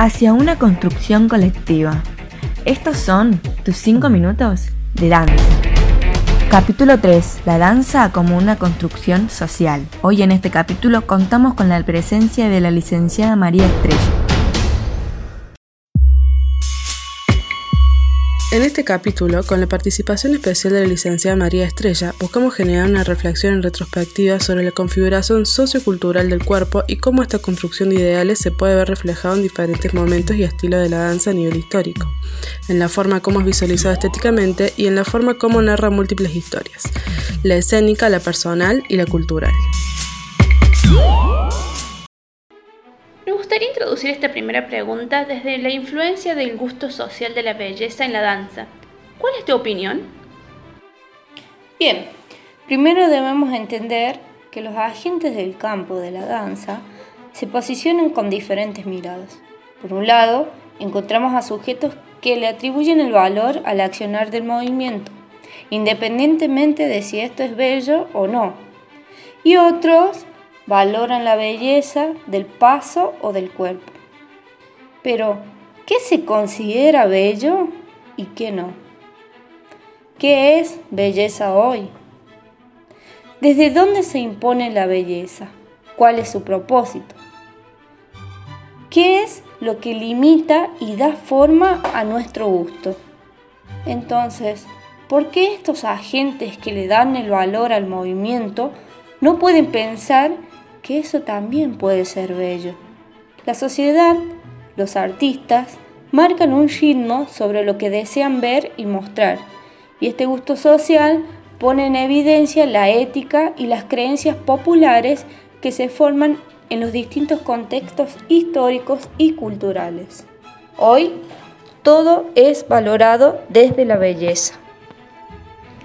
hacia una construcción colectiva. Estos son tus 5 minutos de danza. Capítulo 3. La danza como una construcción social. Hoy en este capítulo contamos con la presencia de la licenciada María Estrella. Este capítulo, con la participación especial de la licenciada María Estrella, buscamos generar una reflexión en retrospectiva sobre la configuración sociocultural del cuerpo y cómo esta construcción de ideales se puede ver reflejado en diferentes momentos y estilos de la danza a nivel histórico, en la forma como es visualizado estéticamente y en la forma como narra múltiples historias, la escénica, la personal y la cultural. Gustaría introducir esta primera pregunta desde la influencia del gusto social de la belleza en la danza. ¿Cuál es tu opinión? Bien, primero debemos entender que los agentes del campo de la danza se posicionan con diferentes miradas. Por un lado, encontramos a sujetos que le atribuyen el valor al accionar del movimiento, independientemente de si esto es bello o no. Y otros valoran la belleza del paso o del cuerpo. Pero, ¿qué se considera bello y qué no? ¿Qué es belleza hoy? ¿Desde dónde se impone la belleza? ¿Cuál es su propósito? ¿Qué es lo que limita y da forma a nuestro gusto? Entonces, ¿por qué estos agentes que le dan el valor al movimiento no pueden pensar que eso también puede ser bello. La sociedad, los artistas, marcan un ritmo sobre lo que desean ver y mostrar, y este gusto social pone en evidencia la ética y las creencias populares que se forman en los distintos contextos históricos y culturales. Hoy, todo es valorado desde la belleza.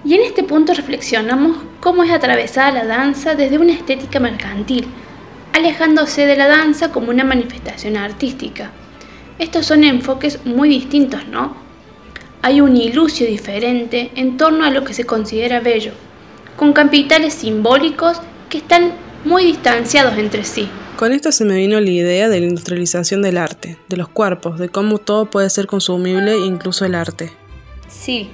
Y en este punto reflexionamos cómo es atravesada la danza desde una estética mercantil, alejándose de la danza como una manifestación artística. Estos son enfoques muy distintos, ¿no? Hay un ilusio diferente en torno a lo que se considera bello, con capitales simbólicos que están muy distanciados entre sí. Con esto se me vino la idea de la industrialización del arte, de los cuerpos, de cómo todo puede ser consumible, incluso el arte. Sí,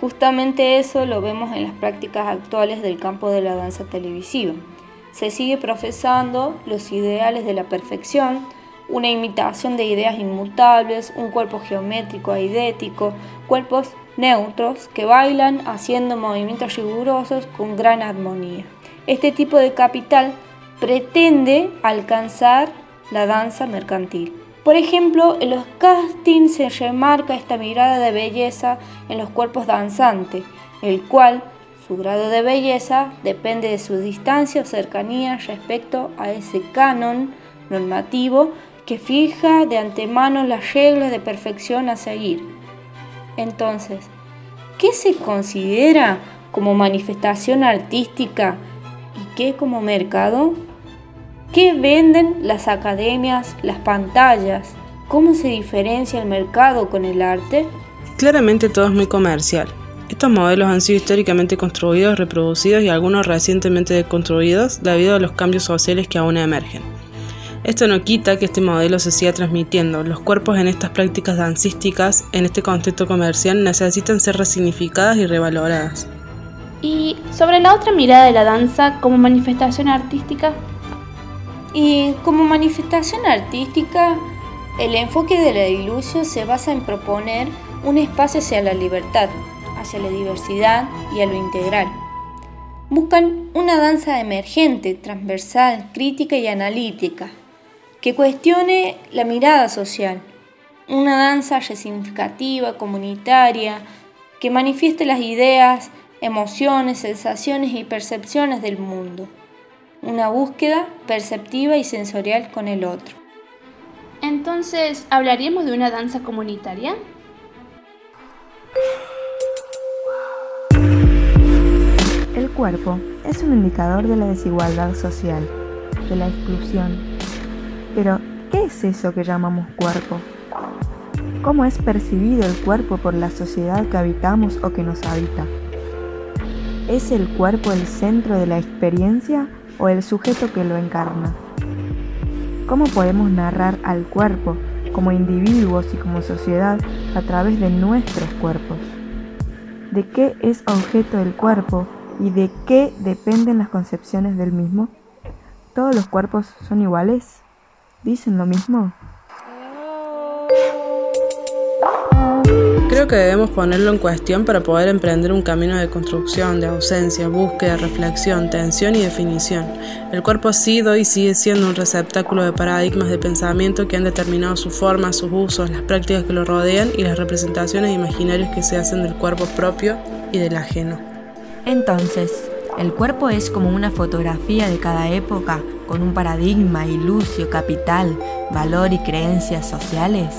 Justamente eso lo vemos en las prácticas actuales del campo de la danza televisiva. Se sigue profesando los ideales de la perfección, una imitación de ideas inmutables, un cuerpo geométrico aidético, cuerpos neutros que bailan haciendo movimientos rigurosos con gran armonía. Este tipo de capital pretende alcanzar la danza mercantil. Por ejemplo, en los castings se remarca esta mirada de belleza en los cuerpos danzantes, el cual su grado de belleza depende de su distancia o cercanía respecto a ese canon normativo que fija de antemano las reglas de perfección a seguir. Entonces, ¿qué se considera como manifestación artística y qué como mercado? ¿Qué venden las academias, las pantallas? ¿Cómo se diferencia el mercado con el arte? Claramente todo es muy comercial. Estos modelos han sido históricamente construidos, reproducidos y algunos recientemente deconstruidos debido a los cambios sociales que aún emergen. Esto no quita que este modelo se siga transmitiendo. Los cuerpos en estas prácticas dancísticas, en este contexto comercial, necesitan ser resignificadas y revaloradas. Y sobre la otra mirada de la danza como manifestación artística, y como manifestación artística, el enfoque de la ilusión se basa en proponer un espacio hacia la libertad, hacia la diversidad y a lo integral. Buscan una danza emergente, transversal, crítica y analítica, que cuestione la mirada social, una danza resignificativa, comunitaria, que manifieste las ideas, emociones, sensaciones y percepciones del mundo una búsqueda perceptiva y sensorial con el otro. Entonces, ¿hablaríamos de una danza comunitaria? El cuerpo es un indicador de la desigualdad social, de la exclusión. Pero, ¿qué es eso que llamamos cuerpo? ¿Cómo es percibido el cuerpo por la sociedad que habitamos o que nos habita? ¿Es el cuerpo el centro de la experiencia o el sujeto que lo encarna. ¿Cómo podemos narrar al cuerpo como individuos y como sociedad a través de nuestros cuerpos. ¿De qué es objeto el cuerpo y de qué dependen las concepciones del mismo? ¿Todos los cuerpos son iguales? ¿Dicen lo mismo? Creo que debemos ponerlo en cuestión para poder emprender un camino de construcción, de ausencia, búsqueda, reflexión, tensión y definición. El cuerpo ha sido y sigue siendo un receptáculo de paradigmas de pensamiento que han determinado su forma, sus usos, las prácticas que lo rodean y las representaciones imaginarias que se hacen del cuerpo propio y del ajeno. Entonces, el cuerpo es como una fotografía de cada época, con un paradigma, ilusio, capital, valor y creencias sociales.